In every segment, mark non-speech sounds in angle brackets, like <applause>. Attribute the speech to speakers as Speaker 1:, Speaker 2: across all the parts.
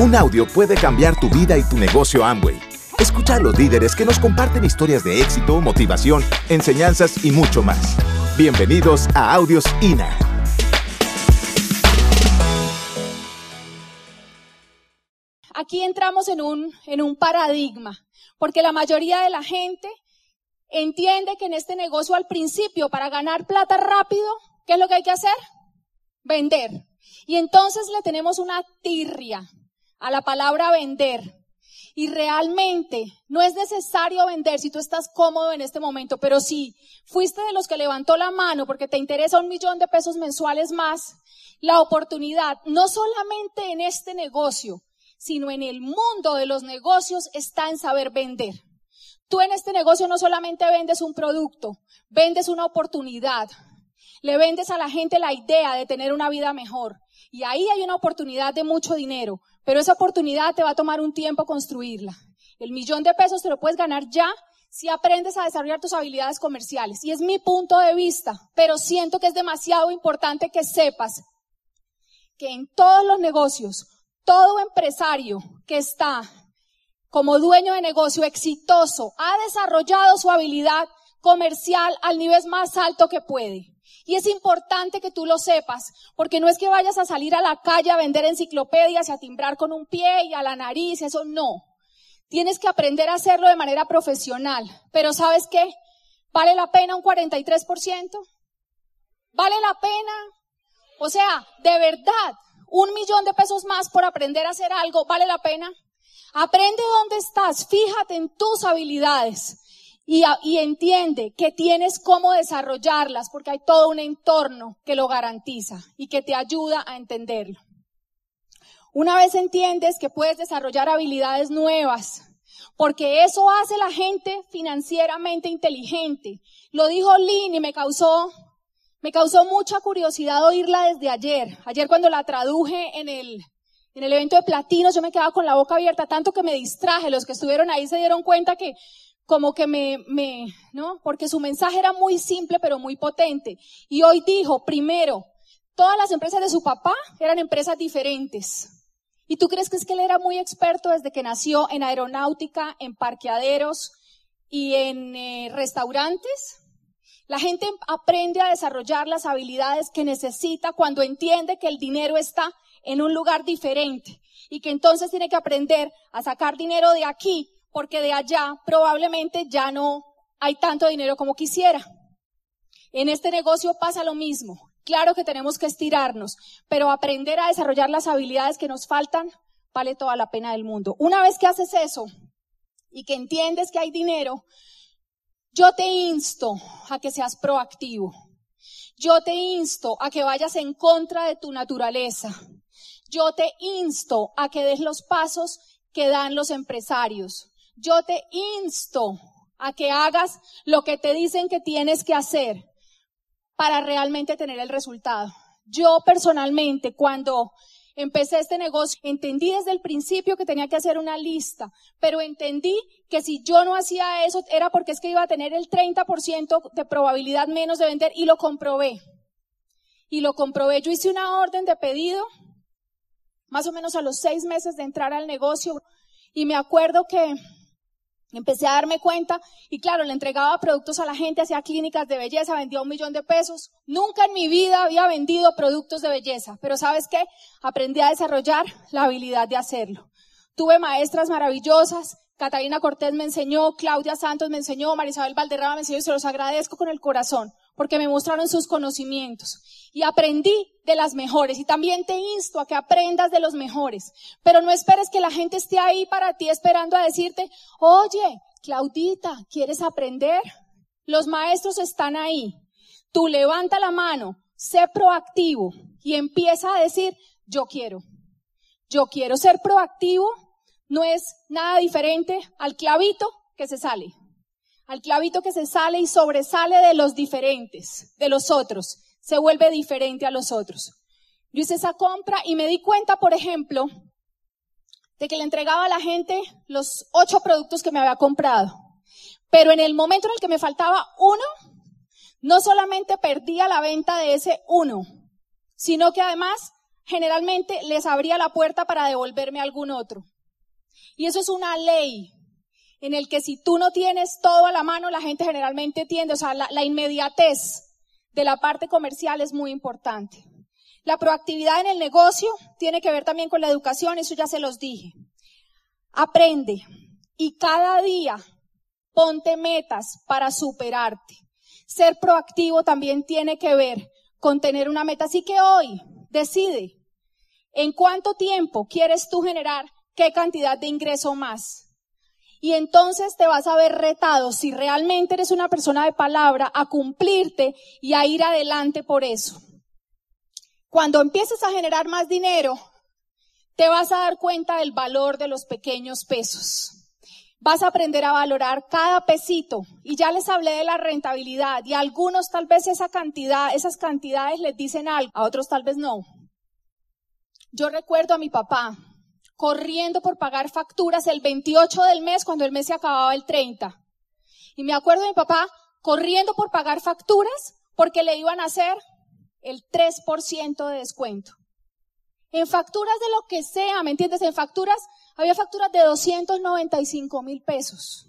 Speaker 1: Un audio puede cambiar tu vida y tu negocio Amway. Escucha a los líderes que nos comparten historias de éxito, motivación, enseñanzas y mucho más. Bienvenidos a Audios INA.
Speaker 2: Aquí entramos en un, en un paradigma, porque la mayoría de la gente entiende que en este negocio al principio, para ganar plata rápido, ¿qué es lo que hay que hacer? Vender. Y entonces le tenemos una tirria a la palabra vender. Y realmente no es necesario vender si tú estás cómodo en este momento, pero si fuiste de los que levantó la mano porque te interesa un millón de pesos mensuales más, la oportunidad, no solamente en este negocio, sino en el mundo de los negocios, está en saber vender. Tú en este negocio no solamente vendes un producto, vendes una oportunidad, le vendes a la gente la idea de tener una vida mejor. Y ahí hay una oportunidad de mucho dinero, pero esa oportunidad te va a tomar un tiempo construirla. El millón de pesos te lo puedes ganar ya si aprendes a desarrollar tus habilidades comerciales. Y es mi punto de vista, pero siento que es demasiado importante que sepas que en todos los negocios, todo empresario que está como dueño de negocio exitoso ha desarrollado su habilidad comercial al nivel más alto que puede. Y es importante que tú lo sepas, porque no es que vayas a salir a la calle a vender enciclopedias y a timbrar con un pie y a la nariz, eso no. Tienes que aprender a hacerlo de manera profesional. Pero ¿sabes qué? ¿Vale la pena un 43%? ¿Vale la pena? O sea, de verdad, un millón de pesos más por aprender a hacer algo, ¿vale la pena? Aprende dónde estás, fíjate en tus habilidades y, entiende que tienes cómo desarrollarlas porque hay todo un entorno que lo garantiza y que te ayuda a entenderlo. Una vez entiendes que puedes desarrollar habilidades nuevas, porque eso hace la gente financieramente inteligente. Lo dijo Lynn y me causó, me causó mucha curiosidad oírla desde ayer. Ayer cuando la traduje en el, en el evento de platinos, yo me quedaba con la boca abierta, tanto que me distraje. Los que estuvieron ahí se dieron cuenta que como que me, me, ¿no? Porque su mensaje era muy simple pero muy potente. Y hoy dijo, primero, todas las empresas de su papá eran empresas diferentes. ¿Y tú crees que es que él era muy experto desde que nació en aeronáutica, en parqueaderos y en eh, restaurantes? La gente aprende a desarrollar las habilidades que necesita cuando entiende que el dinero está en un lugar diferente y que entonces tiene que aprender a sacar dinero de aquí porque de allá probablemente ya no hay tanto dinero como quisiera. En este negocio pasa lo mismo. Claro que tenemos que estirarnos, pero aprender a desarrollar las habilidades que nos faltan vale toda la pena del mundo. Una vez que haces eso y que entiendes que hay dinero, yo te insto a que seas proactivo. Yo te insto a que vayas en contra de tu naturaleza. Yo te insto a que des los pasos que dan los empresarios yo te insto a que hagas lo que te dicen que tienes que hacer para realmente tener el resultado. Yo personalmente, cuando empecé este negocio, entendí desde el principio que tenía que hacer una lista, pero entendí que si yo no hacía eso era porque es que iba a tener el 30% de probabilidad menos de vender y lo comprobé. Y lo comprobé. Yo hice una orden de pedido más o menos a los seis meses de entrar al negocio y me acuerdo que Empecé a darme cuenta y claro, le entregaba productos a la gente, hacía clínicas de belleza, vendía un millón de pesos. Nunca en mi vida había vendido productos de belleza, pero ¿sabes qué? Aprendí a desarrollar la habilidad de hacerlo. Tuve maestras maravillosas, Catalina Cortés me enseñó, Claudia Santos me enseñó, Marisabel Valderrama me enseñó y se los agradezco con el corazón porque me mostraron sus conocimientos y aprendí de las mejores y también te insto a que aprendas de los mejores, pero no esperes que la gente esté ahí para ti esperando a decirte, oye, Claudita, ¿quieres aprender? Los maestros están ahí. Tú levanta la mano, sé proactivo y empieza a decir, yo quiero. Yo quiero ser proactivo, no es nada diferente al clavito que se sale al clavito que se sale y sobresale de los diferentes, de los otros, se vuelve diferente a los otros. Yo hice esa compra y me di cuenta, por ejemplo, de que le entregaba a la gente los ocho productos que me había comprado. Pero en el momento en el que me faltaba uno, no solamente perdía la venta de ese uno, sino que además generalmente les abría la puerta para devolverme algún otro. Y eso es una ley en el que si tú no tienes todo a la mano, la gente generalmente tiende, o sea, la, la inmediatez de la parte comercial es muy importante. La proactividad en el negocio tiene que ver también con la educación, eso ya se los dije. Aprende y cada día ponte metas para superarte. Ser proactivo también tiene que ver con tener una meta. Así que hoy decide en cuánto tiempo quieres tú generar qué cantidad de ingreso más. Y entonces te vas a ver retado, si realmente eres una persona de palabra, a cumplirte y a ir adelante por eso. Cuando empieces a generar más dinero, te vas a dar cuenta del valor de los pequeños pesos. Vas a aprender a valorar cada pesito. Y ya les hablé de la rentabilidad. Y a algunos tal vez esa cantidad, esas cantidades les dicen algo, a otros tal vez no. Yo recuerdo a mi papá corriendo por pagar facturas el 28 del mes cuando el mes se acababa el 30. Y me acuerdo de mi papá corriendo por pagar facturas porque le iban a hacer el 3% de descuento. En facturas de lo que sea, ¿me entiendes? En facturas, había facturas de 295 mil pesos.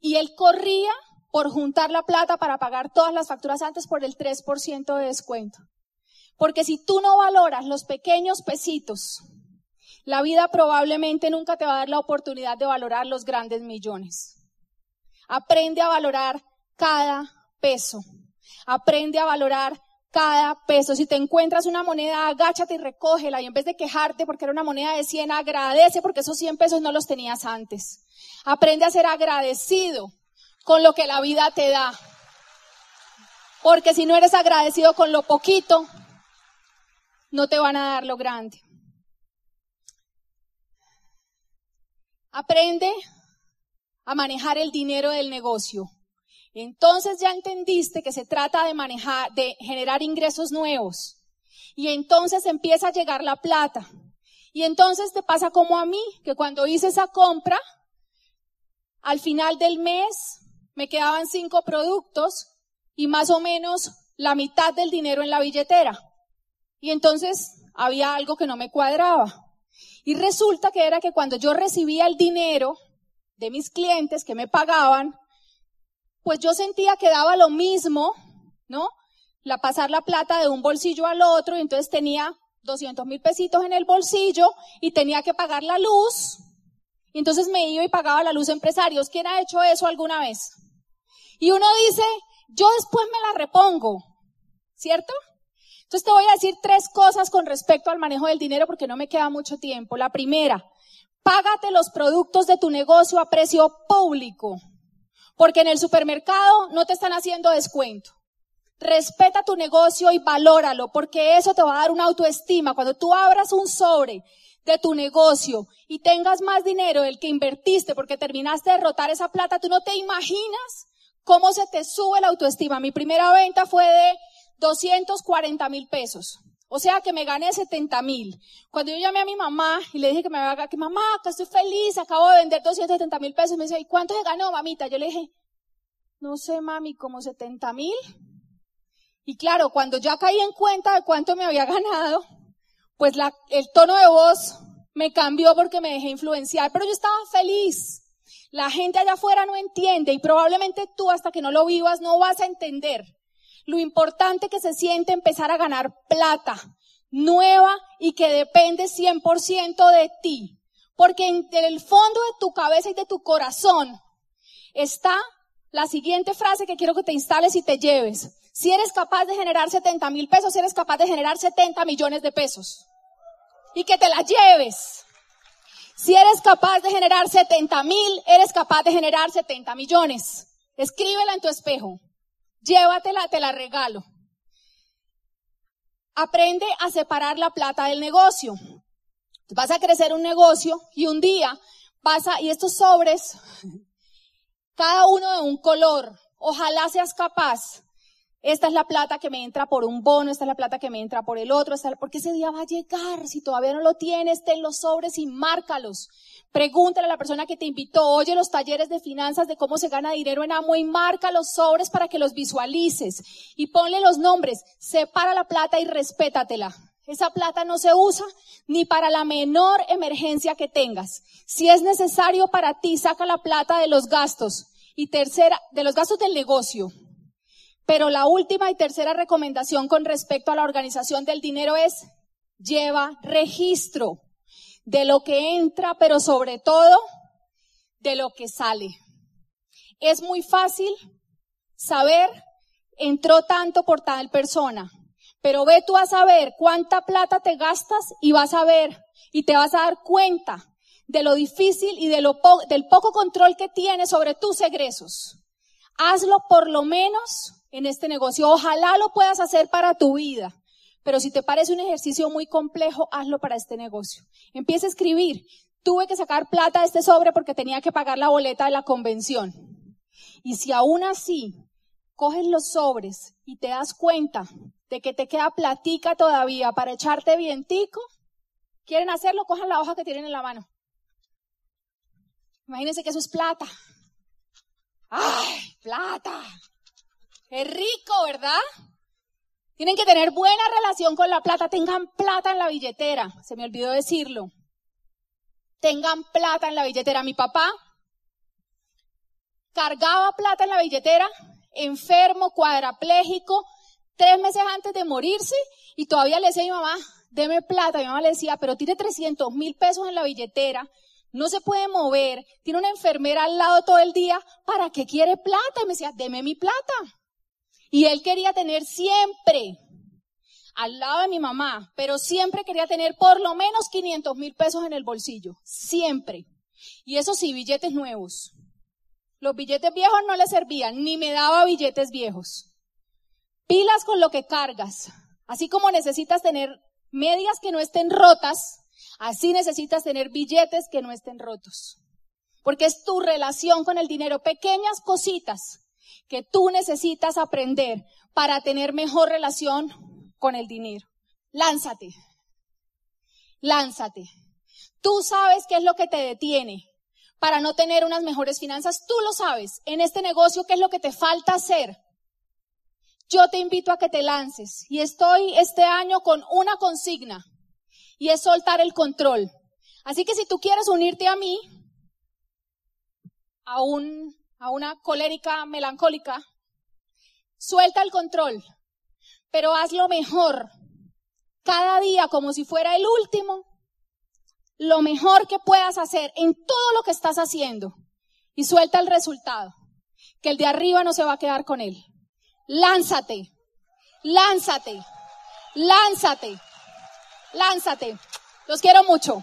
Speaker 2: Y él corría por juntar la plata para pagar todas las facturas antes por el 3% de descuento. Porque si tú no valoras los pequeños pesitos, la vida probablemente nunca te va a dar la oportunidad de valorar los grandes millones. Aprende a valorar cada peso. Aprende a valorar cada peso. Si te encuentras una moneda, agáchate y recógela. Y en vez de quejarte porque era una moneda de 100, agradece porque esos 100 pesos no los tenías antes. Aprende a ser agradecido con lo que la vida te da. Porque si no eres agradecido con lo poquito, no te van a dar lo grande. Aprende a manejar el dinero del negocio. Entonces ya entendiste que se trata de manejar, de generar ingresos nuevos. Y entonces empieza a llegar la plata. Y entonces te pasa como a mí, que cuando hice esa compra, al final del mes me quedaban cinco productos y más o menos la mitad del dinero en la billetera. Y entonces había algo que no me cuadraba. Y resulta que era que cuando yo recibía el dinero de mis clientes que me pagaban, pues yo sentía que daba lo mismo, ¿no? La pasar la plata de un bolsillo al otro y entonces tenía 200 mil pesitos en el bolsillo y tenía que pagar la luz. Y entonces me iba y pagaba la luz empresarios. ¿Quién ha hecho eso alguna vez? Y uno dice, yo después me la repongo, ¿cierto? Entonces te voy a decir tres cosas con respecto al manejo del dinero porque no me queda mucho tiempo. La primera, págate los productos de tu negocio a precio público, porque en el supermercado no te están haciendo descuento. Respeta tu negocio y valóralo, porque eso te va a dar una autoestima. Cuando tú abras un sobre de tu negocio y tengas más dinero del que invertiste porque terminaste de derrotar esa plata, tú no te imaginas cómo se te sube la autoestima. Mi primera venta fue de 240 mil pesos. O sea que me gané 70 mil. Cuando yo llamé a mi mamá y le dije que me haga, que mamá, que estoy feliz, acabo de vender 270 mil pesos, me dice, ¿y cuánto se ganó, mamita? Yo le dije, no sé, mami, como 70 mil. Y claro, cuando ya caí en cuenta de cuánto me había ganado, pues la, el tono de voz me cambió porque me dejé influenciar, pero yo estaba feliz. La gente allá afuera no entiende y probablemente tú hasta que no lo vivas no vas a entender lo importante que se siente empezar a ganar plata nueva y que depende 100% de ti. Porque en el fondo de tu cabeza y de tu corazón está la siguiente frase que quiero que te instales y te lleves. Si eres capaz de generar 70 mil pesos, eres capaz de generar 70 millones de pesos. Y que te la lleves. Si eres capaz de generar 70 mil, eres capaz de generar 70 millones. Escríbela en tu espejo. Llévatela, te la regalo. Aprende a separar la plata del negocio. Vas a crecer un negocio y un día vas a, y estos sobres, <laughs> cada uno de un color, ojalá seas capaz. Esta es la plata que me entra por un bono, esta es la plata que me entra por el otro, porque ese día va a llegar. Si todavía no lo tienes, ten los sobres y márcalos. Pregúntale a la persona que te invitó, oye los talleres de finanzas de cómo se gana dinero en Amo y marca los sobres para que los visualices y ponle los nombres, separa la plata y respétatela. esa plata no se usa ni para la menor emergencia que tengas. Si es necesario para ti, saca la plata de los gastos. Y tercera, de los gastos del negocio. Pero la última y tercera recomendación con respecto a la organización del dinero es lleva registro de lo que entra, pero sobre todo de lo que sale. Es muy fácil saber entró tanto por tal persona, pero ve tú a saber cuánta plata te gastas y vas a ver y te vas a dar cuenta de lo difícil y de lo del poco control que tienes sobre tus egresos. Hazlo por lo menos en este negocio. Ojalá lo puedas hacer para tu vida. Pero si te parece un ejercicio muy complejo, hazlo para este negocio. Empieza a escribir. Tuve que sacar plata de este sobre porque tenía que pagar la boleta de la convención. Y si aún así coges los sobres y te das cuenta de que te queda platica todavía para echarte vientico, quieren hacerlo, cojan la hoja que tienen en la mano. Imagínense que eso es plata. ¡Ay, plata! Es rico, ¿verdad? Tienen que tener buena relación con la plata. Tengan plata en la billetera. Se me olvidó decirlo. Tengan plata en la billetera. Mi papá cargaba plata en la billetera, enfermo, cuadraplégico, tres meses antes de morirse y todavía le decía a mi mamá, deme plata. Mi mamá le decía, pero tiene 300 mil pesos en la billetera, no se puede mover, tiene una enfermera al lado todo el día, ¿para qué quiere plata? Y me decía, deme mi plata. Y él quería tener siempre al lado de mi mamá, pero siempre quería tener por lo menos 500 mil pesos en el bolsillo, siempre. Y eso sí, billetes nuevos. Los billetes viejos no le servían, ni me daba billetes viejos. Pilas con lo que cargas. Así como necesitas tener medias que no estén rotas, así necesitas tener billetes que no estén rotos. Porque es tu relación con el dinero, pequeñas cositas que tú necesitas aprender para tener mejor relación con el dinero. Lánzate. Lánzate. Tú sabes qué es lo que te detiene para no tener unas mejores finanzas. Tú lo sabes. En este negocio, ¿qué es lo que te falta hacer? yo te invito a que te lances. Y estoy este año con una consigna y es soltar el control. Así que si tú quieres unirte a mí, a, un, a una colérica melancólica, suelta el control, pero hazlo mejor. Cada día como si fuera el último, lo mejor que puedas hacer en todo lo que estás haciendo y suelta el resultado, que el de arriba no se va a quedar con él. Lánzate, lánzate, lánzate, lánzate. Los quiero mucho.